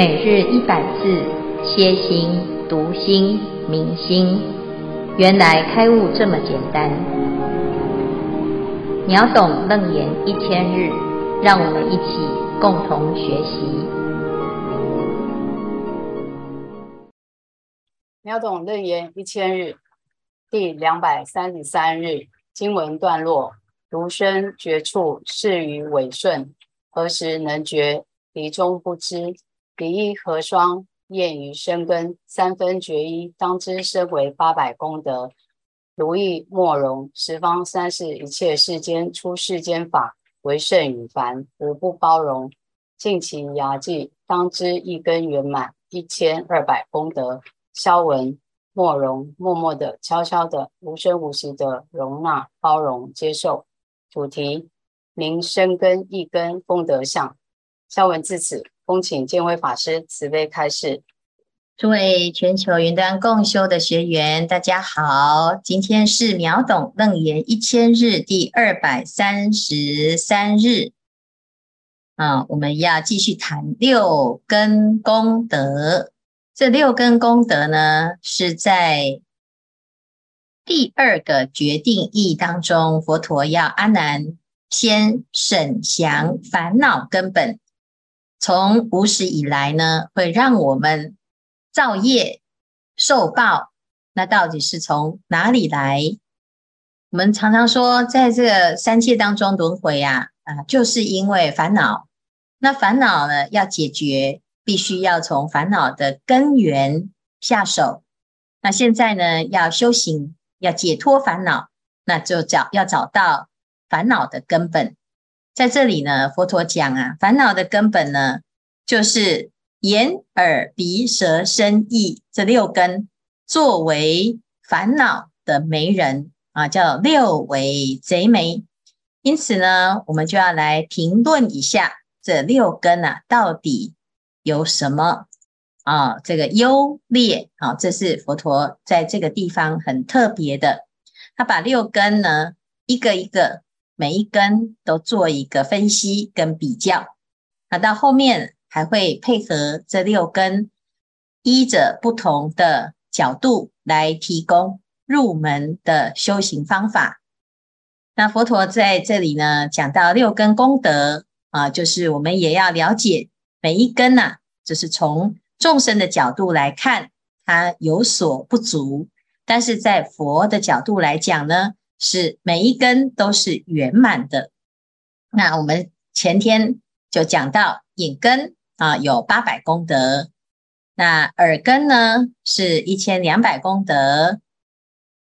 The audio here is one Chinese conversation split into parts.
每日一百字，歇心、读心、明心，原来开悟这么简单。秒懂楞严一千日，让我们一起共同学习。秒懂楞严一千日，第两百三十三日经文段落：独身觉处，是于尾顺，何时能觉？离中不知。离一合双，验于生根，三分觉一，当知身为八百功德。如意莫容，十方三世一切世间出世间法，为圣与凡，无不包容。尽其牙际，当知一根圆满，一千二百功德。消文莫容，默默的、悄悄的、无声无息的容纳、包容、接受。主题：明生根一根功德相。消文至此。恭请建辉法师慈悲开示。诸位全球云端共修的学员，大家好，今天是秒懂楞严一千日第二百三十三日，啊，我们要继续谈六根功德。这六根功德呢，是在第二个决定义当中，佛陀要阿难先审详烦恼根本。从无始以来呢，会让我们造业受报，那到底是从哪里来？我们常常说，在这个三界当中轮回呀，啊，就是因为烦恼。那烦恼呢，要解决，必须要从烦恼的根源下手。那现在呢，要修行，要解脱烦恼，那就找要找到烦恼的根本。在这里呢，佛陀讲啊，烦恼的根本呢，就是眼、耳、鼻、舌、身、意这六根，作为烦恼的媒人啊，叫六为贼媒。因此呢，我们就要来评论一下这六根啊，到底有什么啊？这个优劣啊，这是佛陀在这个地方很特别的，他把六根呢，一个一个。每一根都做一个分析跟比较，那到后面还会配合这六根，依着不同的角度来提供入门的修行方法。那佛陀在这里呢，讲到六根功德啊，就是我们也要了解每一根呐、啊，就是从众生的角度来看，它有所不足，但是在佛的角度来讲呢。是每一根都是圆满的。那我们前天就讲到眼根啊，有八百功德，那耳根呢是一千两百功德，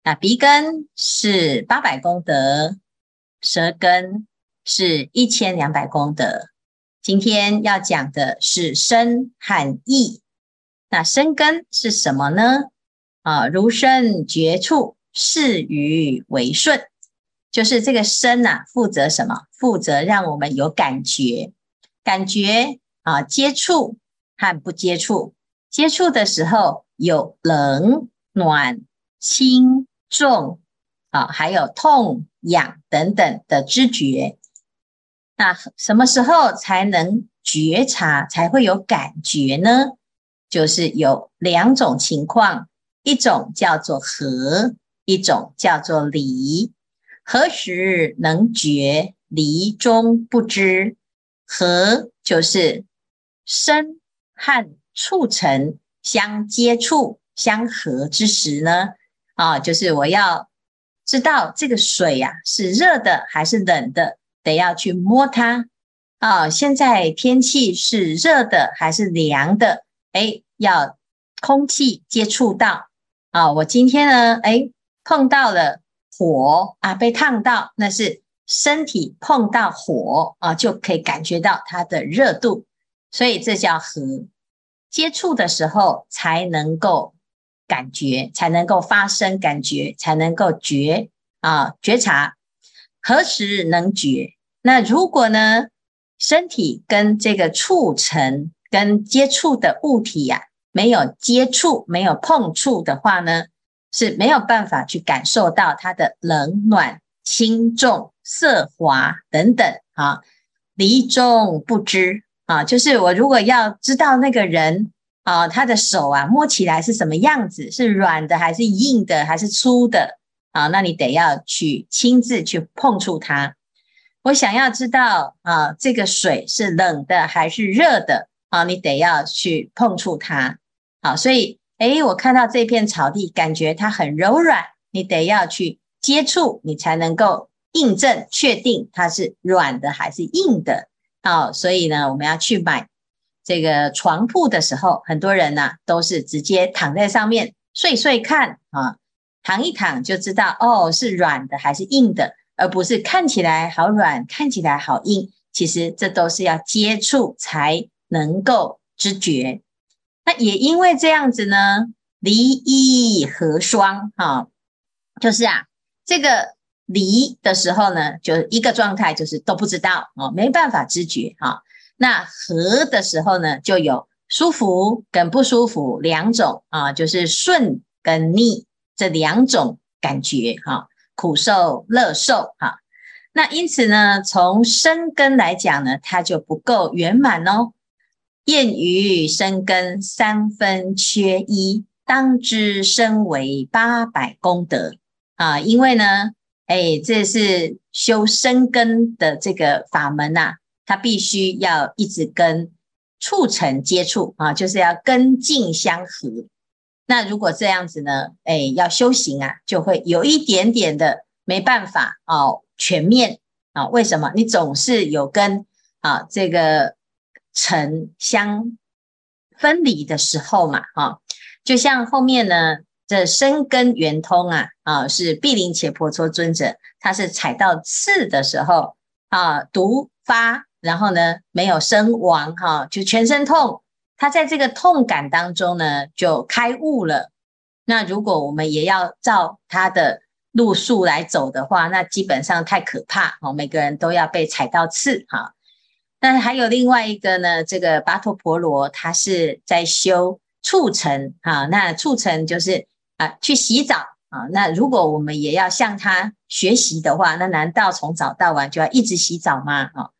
那鼻根是八百功德，舌根是一千两百功德。今天要讲的是身和意。那身根是什么呢？啊，如身觉处。是于为顺，就是这个身呐、啊，负责什么？负责让我们有感觉，感觉啊，接触和不接触。接触的时候有冷、暖、轻、重啊，还有痛、痒等等的知觉。那什么时候才能觉察，才会有感觉呢？就是有两种情况，一种叫做和。一种叫做离，何时能觉？离中不知。和就是身和触尘相接触、相合之时呢？啊，就是我要知道这个水呀、啊、是热的还是冷的，得要去摸它。啊，现在天气是热的还是凉的？哎，要空气接触到。啊，我今天呢，哎。碰到了火啊，被烫到，那是身体碰到火啊，就可以感觉到它的热度，所以这叫和。接触的时候才能够感觉，才能够发生感觉，才能够觉啊觉察。何时能觉？那如果呢，身体跟这个触尘跟接触的物体呀、啊，没有接触，没有碰触的话呢？是没有办法去感受到它的冷暖、轻重、色滑等等啊，离中不知啊，就是我如果要知道那个人啊，他的手啊摸起来是什么样子，是软的还是硬的还是粗的啊？那你得要去亲自去碰触它。我想要知道啊，这个水是冷的还是热的啊？你得要去碰触它。好，所以诶，我看到这片草地，感觉它很柔软，你得要去接触，你才能够印证确定它是软的还是硬的。哦，所以呢，我们要去买这个床铺的时候，很多人呢都是直接躺在上面睡睡看啊，躺一躺就知道哦，是软的还是硬的，而不是看起来好软，看起来好硬。其实这都是要接触才能够知觉。那也因为这样子呢，离一合双哈，就是啊，这个。离的时候呢，就一个状态，就是都不知道哦，没办法知觉哈。那合的时候呢，就有舒服跟不舒服两种啊，就是顺跟逆这两种感觉哈，苦受乐受哈。那因此呢，从生根来讲呢，它就不够圆满哦。谚语生根三分缺一，当知身为八百功德啊，因为呢。哎，这是修身根的这个法门呐、啊，它必须要一直跟促成接触啊，就是要根境相合。那如果这样子呢，哎，要修行啊，就会有一点点的没办法哦，全面啊。为什么？你总是有跟啊这个尘相分离的时候嘛，啊，就像后面呢。这身根圆通啊啊，是毗陵伽婆蹉尊者，他是踩到刺的时候啊，毒发，然后呢没有身亡哈、就全身痛。他在这个痛感当中呢，就开悟了。那如果我们也要照他的路数来走的话，那基本上太可怕哦，每个人都要被踩到刺哈。那还有另外一个呢，这个跋陀婆罗，他是在修触尘哈，那触尘就是。啊，去洗澡啊！那如果我们也要向他学习的话，那难道从早到晚就要一直洗澡吗？啊，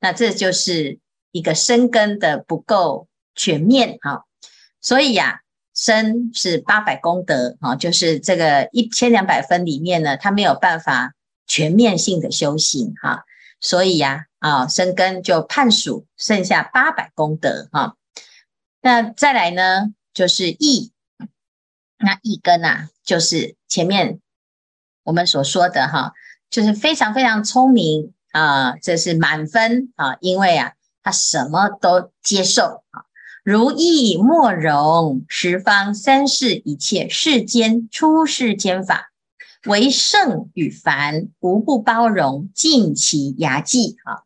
那这就是一个生根的不够全面哈。所以呀，身是八百功德啊，就是这个一千两百分里面呢，他没有办法全面性的修行哈。所以呀，啊，生根就判数剩下八百功德哈。那再来呢，就是意。那意根啊，就是前面我们所说的哈，就是非常非常聪明啊，这是满分啊，因为啊，他什么都接受啊，如意莫容，十方三世一切世间出世间法，唯圣与凡无不包容，尽其牙际啊。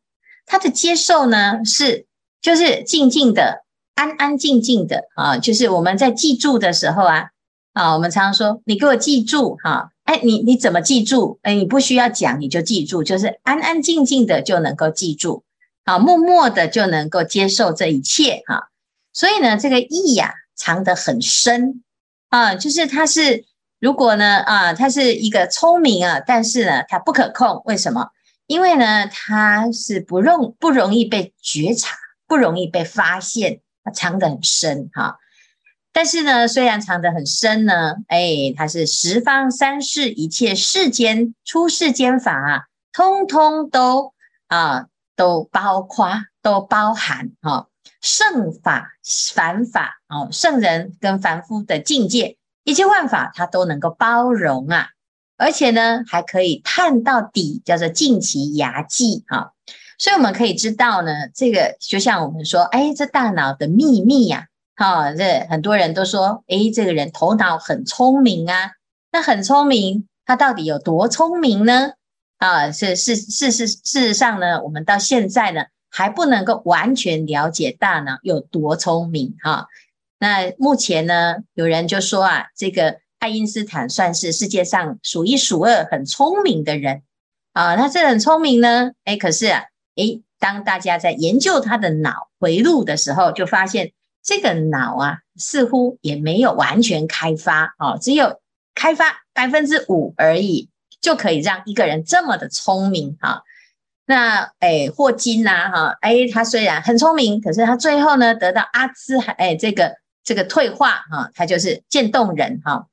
他的接受呢，是就是静静的，安安静静的啊，就是我们在记住的时候啊。啊，我们常常说，你给我记住哈，哎，你你怎么记住？哎，你不需要讲，你就记住，就是安安静静的就能够记住，啊，默默的就能够接受这一切哈。所以呢，这个意呀，藏得很深啊，就是它是，如果呢，啊，它是一个聪明啊，但是呢，它不可控，为什么？因为呢，它是不容不容易被觉察，不容易被发现，它藏得很深哈。但是呢，虽然藏得很深呢，哎，它是十方三世一切世间出世间法啊，通通都啊都包括都包含哈，圣法凡法哦，圣人跟凡夫的境界，一切万法它都能够包容啊，而且呢还可以探到底，叫做尽其牙际哈，所以我们可以知道呢，这个就像我们说，哎，这大脑的秘密呀。好，这很多人都说，诶，这个人头脑很聪明啊。那很聪明，他到底有多聪明呢？啊，是是是是事实上呢，我们到现在呢还不能够完全了解大脑有多聪明哈。那目前呢，有人就说啊，这个爱因斯坦算是世界上数一数二很聪明的人啊。他是很聪明呢，诶，可是啊，诶，当大家在研究他的脑回路的时候，就发现。这个脑啊，似乎也没有完全开发哦，只有开发百分之五而已，就可以让一个人这么的聪明哈。那哎，霍金呐，哈，哎，他虽然很聪明，可是他最后呢得到阿兹海，哎，这个这个退化哈，他就是渐冻人哈。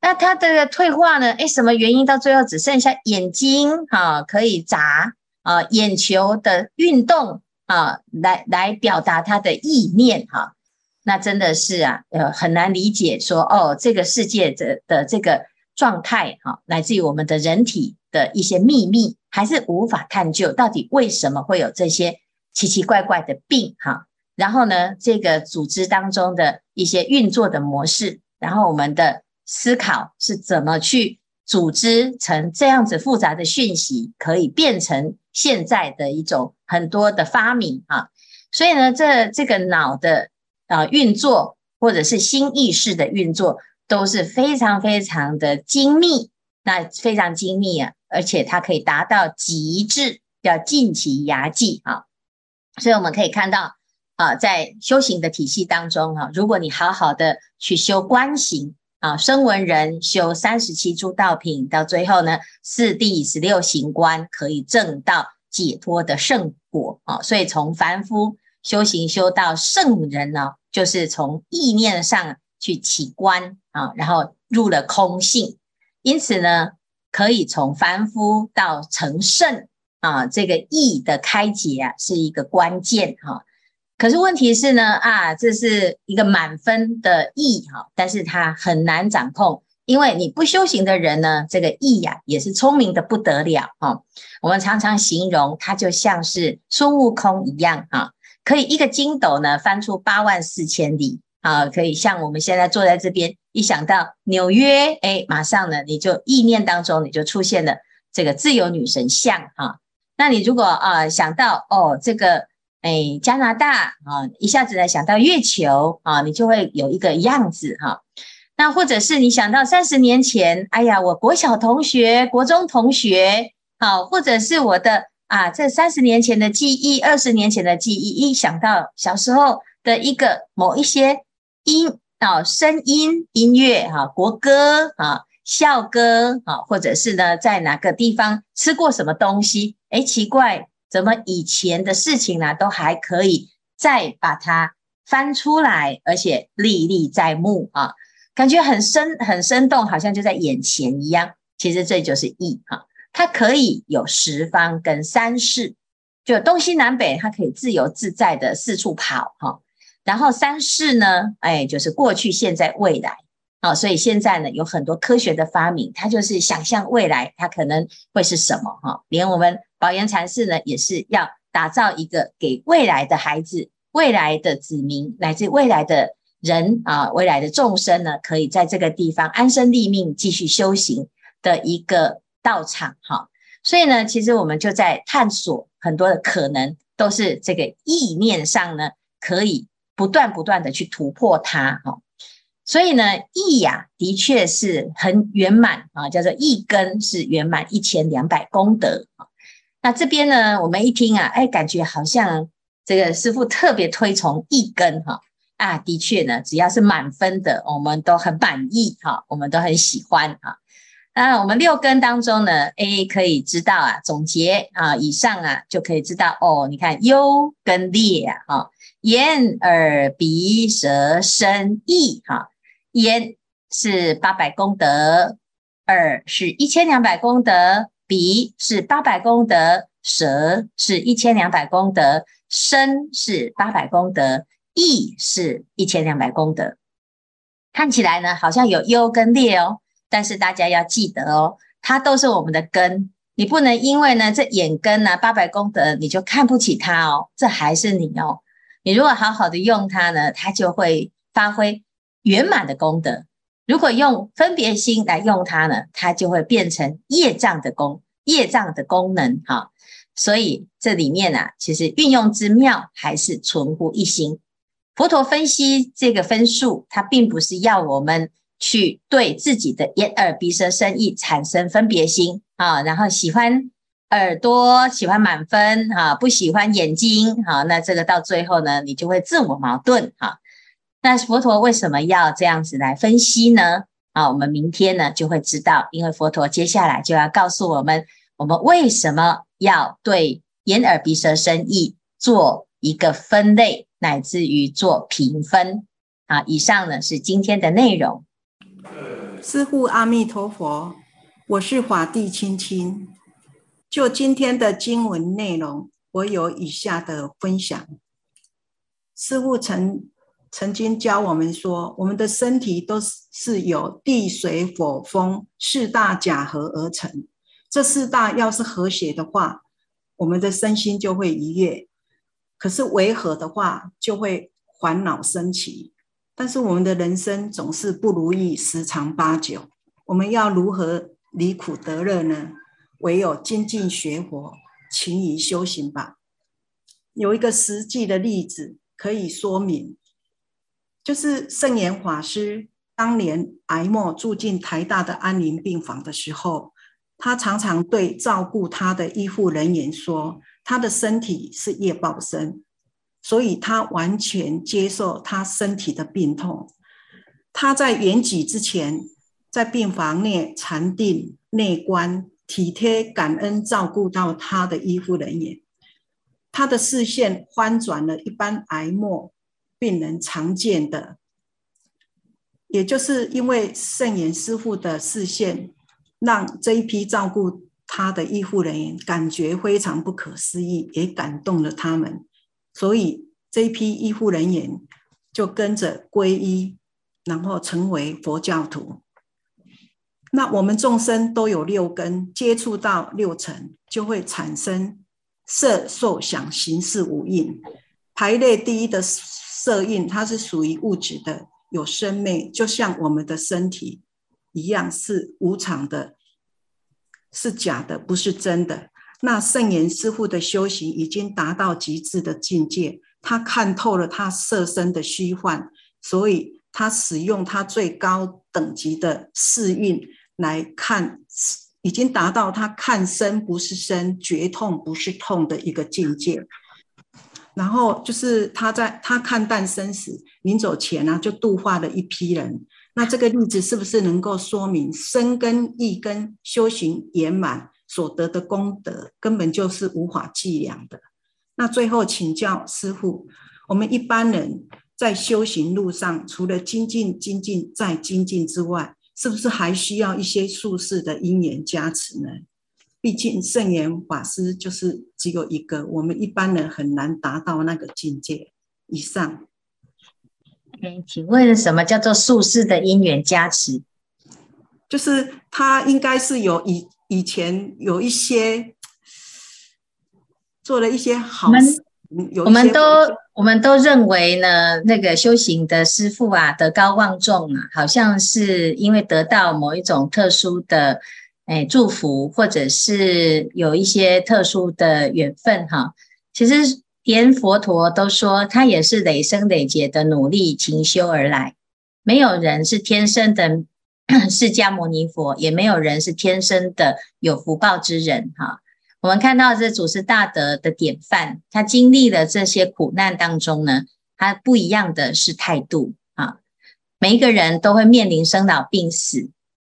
那他的退化呢，哎，什么原因到最后只剩下眼睛哈可以眨啊，眼球的运动啊，来来表达他的意念哈。那真的是啊，呃，很难理解说哦，这个世界的的这个状态哈，来自于我们的人体的一些秘密。还是无法探究到底为什么会有这些奇奇怪怪的病哈，然后呢，这个组织当中的一些运作的模式，然后我们的思考是怎么去组织成这样子复杂的讯息，可以变成现在的一种很多的发明啊。所以呢，这这个脑的啊运作或者是新意识的运作都是非常非常的精密，那非常精密啊。而且它可以达到极致，叫尽其牙技啊！所以我们可以看到啊，在修行的体系当中啊，如果你好好的去修观行啊，声闻人修三十七诸道品，到最后呢，四第十六行观可以证到解脱的圣果啊！所以从凡夫修行修到圣人呢，就是从意念上去起观啊，然后入了空性，因此呢。可以从凡夫到成圣啊，这个意的开解啊，是一个关键哈。可是问题是呢，啊，这是一个满分的意哈，但是它很难掌控，因为你不修行的人呢，这个意呀也是聪明的不得了哈。我们常常形容他就像是孙悟空一样哈，可以一个筋斗呢翻出八万四千里。啊，可以像我们现在坐在这边，一想到纽约，哎，马上呢，你就意念当中你就出现了这个自由女神像哈、那你如果啊想到哦这个哎加拿大啊，一下子呢想到月球啊，你就会有一个样子哈、那或者是你想到三十年前，哎呀，我国小同学、国中同学，好、或者是我的啊这三十年前的记忆、二十年前的记忆，一想到小时候的一个某一些。音啊，声音、音乐哈，国歌啊，校歌啊，或者是呢，在哪个地方吃过什么东西？诶，奇怪，怎么以前的事情呢，都还可以再把它翻出来，而且历历在目啊，感觉很生、很生动，好像就在眼前一样。其实这就是意哈，它可以有十方跟三世，就东西南北，它可以自由自在的四处跑哈。然后三世呢，哎，就是过去、现在、未来，好，所以现在呢有很多科学的发明，它就是想象未来它可能会是什么哈。连我们宝岩禅寺呢，也是要打造一个给未来的孩子、未来的子民，乃至未来的人啊，未来的众生呢，可以在这个地方安身立命、继续修行的一个道场哈。所以呢，其实我们就在探索很多的可能，都是这个意念上呢可以。不断不断的去突破它，哈，所以呢，意呀，的确是很圆满啊，叫做一根是圆满一千两百功德啊。那这边呢，我们一听啊，哎，感觉好像这个师父特别推崇一根哈啊，的确呢，只要是满分的，我们都很满意哈，我们都很喜欢哈。那我们六根当中呢，A 可以知道啊，总结啊，以上啊就可以知道哦。你看优跟劣啊，哈，眼耳鼻舌身意，哈，眼是八百功德，耳是一千两百功德，鼻是八百功德，舌是一千两百功德，身是八百功德，意是一千两百功德。看起来呢，好像有优跟劣哦。但是大家要记得哦，它都是我们的根，你不能因为呢这眼根呢八百功德，你就看不起它哦，这还是你哦。你如果好好的用它呢，它就会发挥圆满的功德；如果用分别心来用它呢，它就会变成业障的功业障的功能哈。所以这里面啊，其实运用之妙还是存乎一心。佛陀分析这个分数，它并不是要我们。去对自己的眼耳鼻舌身意产生分别心啊，然后喜欢耳朵喜欢满分啊，不喜欢眼睛啊，那这个到最后呢，你就会自我矛盾哈。那佛陀为什么要这样子来分析呢？啊，我们明天呢就会知道，因为佛陀接下来就要告诉我们，我们为什么要对眼耳鼻舌身意做一个分类，乃至于做评分？啊，以上呢是今天的内容。师父阿弥陀佛，我是法地青青。就今天的经文内容，我有以下的分享。师父曾曾经教我们说，我们的身体都是由地、水、火、风四大假合而成。这四大要是和谐的话，我们的身心就会愉悦；可是违和的话，就会烦恼生起。但是我们的人生总是不如意十常八九，我们要如何离苦得乐呢？唯有精进学佛，勤于修行吧。有一个实际的例子可以说明，就是圣严法师当年癌末住进台大的安宁病房的时候，他常常对照顾他的医护人员说：“他的身体是业报身。”所以他完全接受他身体的病痛。他在圆寂之前，在病房内禅定内观，体贴感恩照顾到他的医护人员。他的视线翻转了一般癌末病人常见的，也就是因为圣严师父的视线，让这一批照顾他的医护人员感觉非常不可思议，也感动了他们。所以这一批医护人员就跟着皈依，然后成为佛教徒。那我们众生都有六根，接触到六尘，就会产生色、受、想、行、识五蕴。排列第一的色蕴，它是属于物质的，有生命，就像我们的身体一样，是无常的，是假的，不是真的。那圣严师父的修行已经达到极致的境界，他看透了他色身的虚幻，所以他使用他最高等级的四蕴来看，已经达到他看身不是身，觉痛不是痛的一个境界。然后就是他在他看淡生死，临走前呢、就度化了一批人。那这个例子是不是能够说明生根意根修行圆满？所得的功德根本就是无法计量的。那最后请教师父，我们一般人在修行路上，除了精进、精进再精进之外，是不是还需要一些术士的因缘加持呢？毕竟圣严法师就是只有一个，我们一般人很难达到那个境界。以上。嗯，请问什么叫做宿世的因缘加持？就是他应该是有以。以前有一些做了一些好事，我们都我们都认为呢，那个修行的师父啊，德高望重啊，好像是因为得到某一种特殊的哎祝福，或者是有一些特殊的缘分哈。其实连佛陀都说，他也是累生累劫的努力勤修而来，没有人是天生的。释迦牟尼佛也没有人是天生的有福报之人哈。我们看到这祖师大德的典范，他经历了这些苦难当中呢，他不一样的是态度啊。每一个人都会面临生老病死，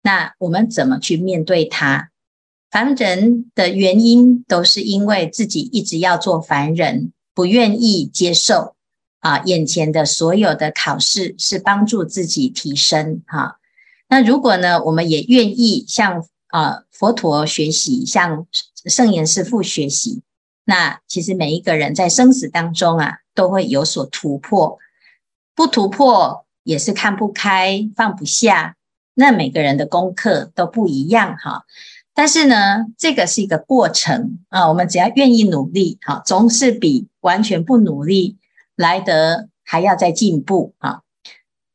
那我们怎么去面对他？凡人的原因都是因为自己一直要做凡人，不愿意接受啊，眼前的所有的考试是帮助自己提升哈。那如果呢，我们也愿意向啊佛陀学习，向圣严师父学习，那其实每一个人在生死当中啊，都会有所突破。不突破也是看不开、放不下。那每个人的功课都不一样哈。但是呢，这个是一个过程啊，我们只要愿意努力，哈，总是比完全不努力来得还要再进步啊。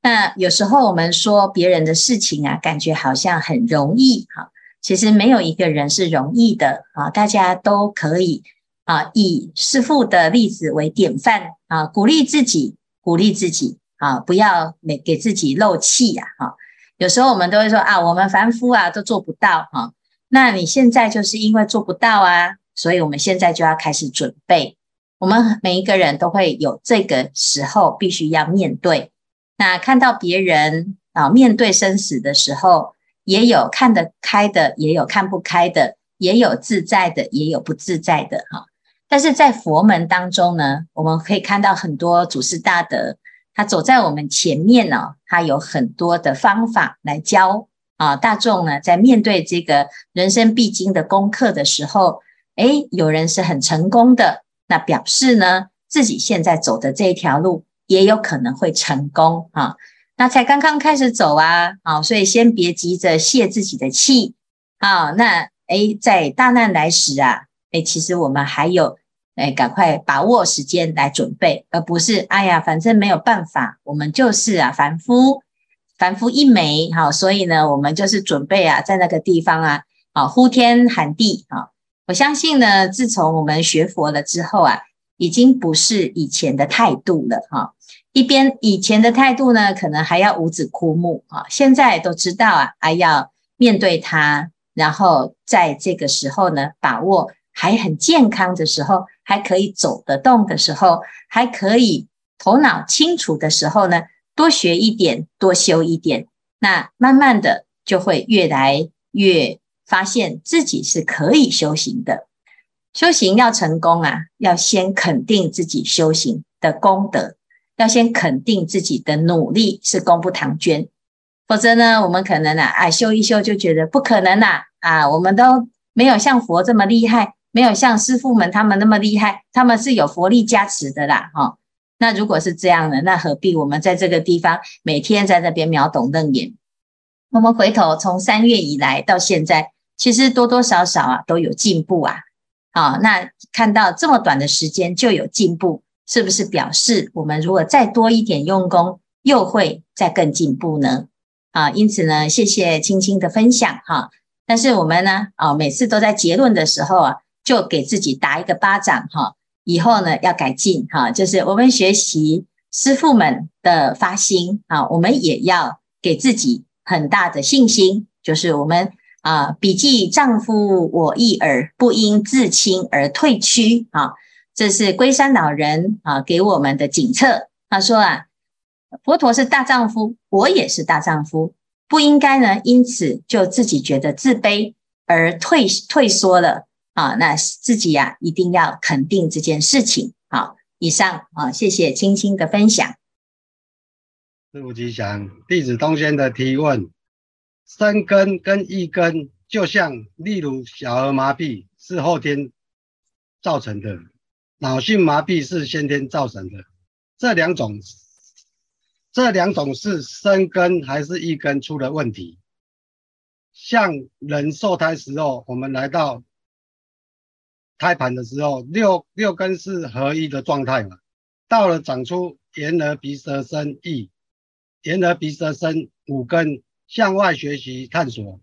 那有时候我们说别人的事情啊，感觉好像很容易哈，其实没有一个人是容易的啊，大家都可以啊，以师父的例子为典范啊，鼓励自己，鼓励自己啊，不要每给自己漏气呀哈。有时候我们都会说啊，我们凡夫啊都做不到哈，那你现在就是因为做不到啊，所以我们现在就要开始准备，我们每一个人都会有这个时候，必须要面对。那看到别人啊，面对生死的时候，也有看得开的，也有看不开的，也有自在的，也有不自在的哈。但是在佛门当中呢，我们可以看到很多祖师大德，他走在我们前面呢，他有很多的方法来教啊大众呢，在面对这个人生必经的功课的时候，诶，有人是很成功的，那表示呢，自己现在走的这一条路也有可能会成功啊。那才刚刚开始走啊，啊，所以先别急着泄自己的气啊。那诶，在大难来时啊，诶，其实我们还有诶，赶快把握时间来准备，而不是哎呀，反正没有办法，我们就是啊，凡夫，凡夫一枚，好，所以呢，我们就是准备啊，在那个地方啊，啊，呼天喊地啊。我相信呢，自从我们学佛了之后啊，已经不是以前的态度了哈。一边以前的态度呢，可能还要五指枯木啊，现在都知道啊，还要面对它，然后在这个时候呢，把握还很健康的时候，还可以走得动的时候，还可以头脑清楚的时候呢，多学一点，多修一点，那慢慢的就会越来越发现自己是可以修行的。修行要成功啊，要先肯定自己修行的功德。要先肯定自己的努力是功不唐捐，否则呢，我们可能啊，啊修一修就觉得不可能啦，啊，我们都没有像佛这么厉害，没有像师父们他们那么厉害，他们是有佛力加持的啦，哈、那如果是这样的，那何必我们在这个地方每天在那边秒懂楞严？我们回头从三月以来到现在，其实多多少少啊都有进步啊，好、那看到这么短的时间就有进步。是不是表示我们如果再多一点用功，又会再更进步呢？啊，因此呢，谢谢青青的分享哈。但是我们呢，啊，每次都在结论的时候啊，就给自己打一个巴掌哈。以后呢，要改进哈，就是我们学习师父们的发心啊，我们也要给自己很大的信心，就是我们啊，笔记丈夫我一儿，不因自轻而退屈啊。这是龟山老人啊给我们的警策。他说啊，佛陀是大丈夫，我也是大丈夫，不应该呢因此就自己觉得自卑而退退缩了啊。那自己呀、啊、一定要肯定这件事情。好，以上啊，谢谢青青的分享。师父吉祥，弟子东轩的提问：生根跟一根，就像例如小儿麻痹是后天造成的。脑性麻痹是先天造成的，这两种，这两种是生根还是一根出了问题？像人受胎时候，我们来到胎盘的时候，六六根是合一的状态嘛。到了长出眼耳鼻舌身意，眼耳鼻舌身五根向外学习探索，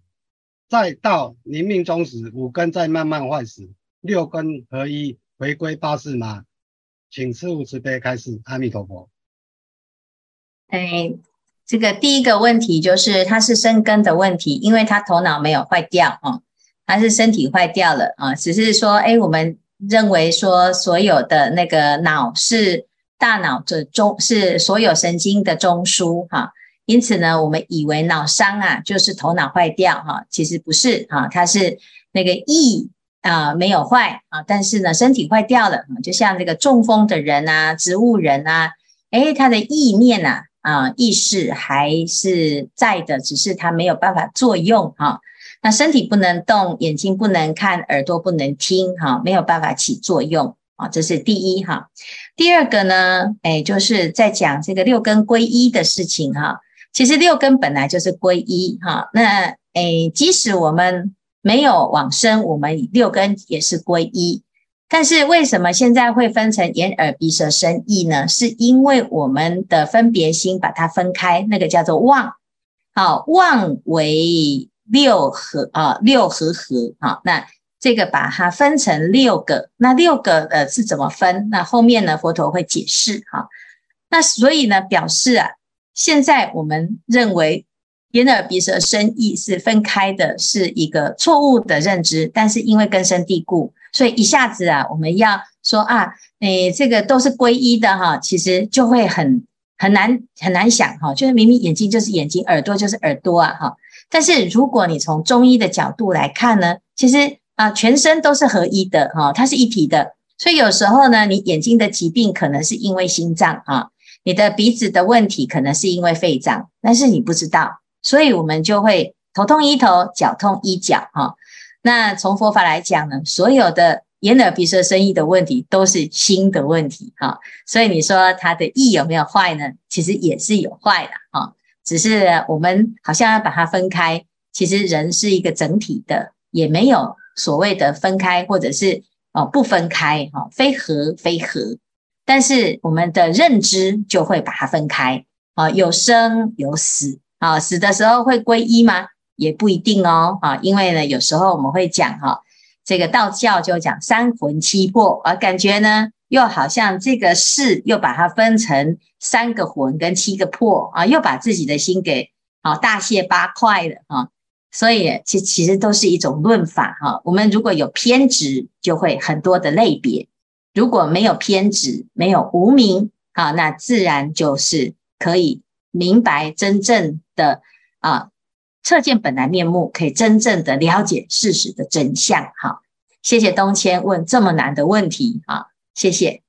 再到临命终时，五根再慢慢坏死，六根合一。回归八识嘛？请师父慈悲开示。阿弥陀佛。哎，这个第一个问题就是它是生根的问题，因为他头脑没有坏掉啊，他是身体坏掉了啊，只是说，哎，我们认为说所有的那个脑是大脑的中，是所有神经的中枢哈，因此呢，我们以为脑伤啊就是头脑坏掉哈，其实不是啊，它是那个意。啊、没有坏啊，但是呢，身体坏掉了，就像这个中风的人啊，植物人啊，诶，他的意念呐，啊，意识还是在的，只是他没有办法作用哈、啊。那身体不能动，眼睛不能看，耳朵不能听，哈、没有办法起作用啊，这是第一哈、第二个呢，诶，就是在讲这个六根归一的事情哈、其实六根本来就是归一哈、那诶，即使我们没有往生，我们六根也是归一。但是为什么现在会分成眼耳鼻舌身意呢？是因为我们的分别心把它分开，那个叫做妄。好，妄为六合啊，六合合。好，那这个把它分成六个，那六个呃是怎么分？那后面呢，佛陀会解释。哈，那所以呢，表示啊，现在我们认为。眼耳鼻舌身意是分开的，是一个错误的认知。但是因为根深蒂固，所以一下子啊，我们要说啊，诶，这个都是归一的哈，其实就会很很难很难想哈。就是明明眼睛就是眼睛，耳朵就是耳朵啊哈。但是如果你从中医的角度来看呢，其实啊，全身都是合一的哈，它是一体的。所以有时候呢，你眼睛的疾病可能是因为心脏啊，你的鼻子的问题可能是因为肺脏，但是你不知道，所以我们就会头痛医头，脚痛医脚哈。那从佛法来讲呢，所有的眼耳鼻舌身意的问题都是心的问题哈。所以你说它的意有没有坏呢？其实也是有坏的哈，只是我们好像要把它分开。其实人是一个整体的，也没有所谓的分开或者是哦不分开哈，非合非合。但是我们的认知就会把它分开啊，有生有死啊，死的时候会归一吗？也不一定哦啊，因为呢，有时候我们会讲哈，这个道教就讲三魂七魄啊，感觉呢又好像这个事又把它分成三个魂跟七个魄啊，又把自己的心给啊大卸八块了啊。所以，其其实都是一种论法哈。我们如果有偏执，就会很多的类别；如果没有偏执，没有无明啊，那自然就是可以明白真正的啊，彻见本来面目，可以真正的了解事实的真相。哈，谢谢东迁问这么难的问题啊，谢谢。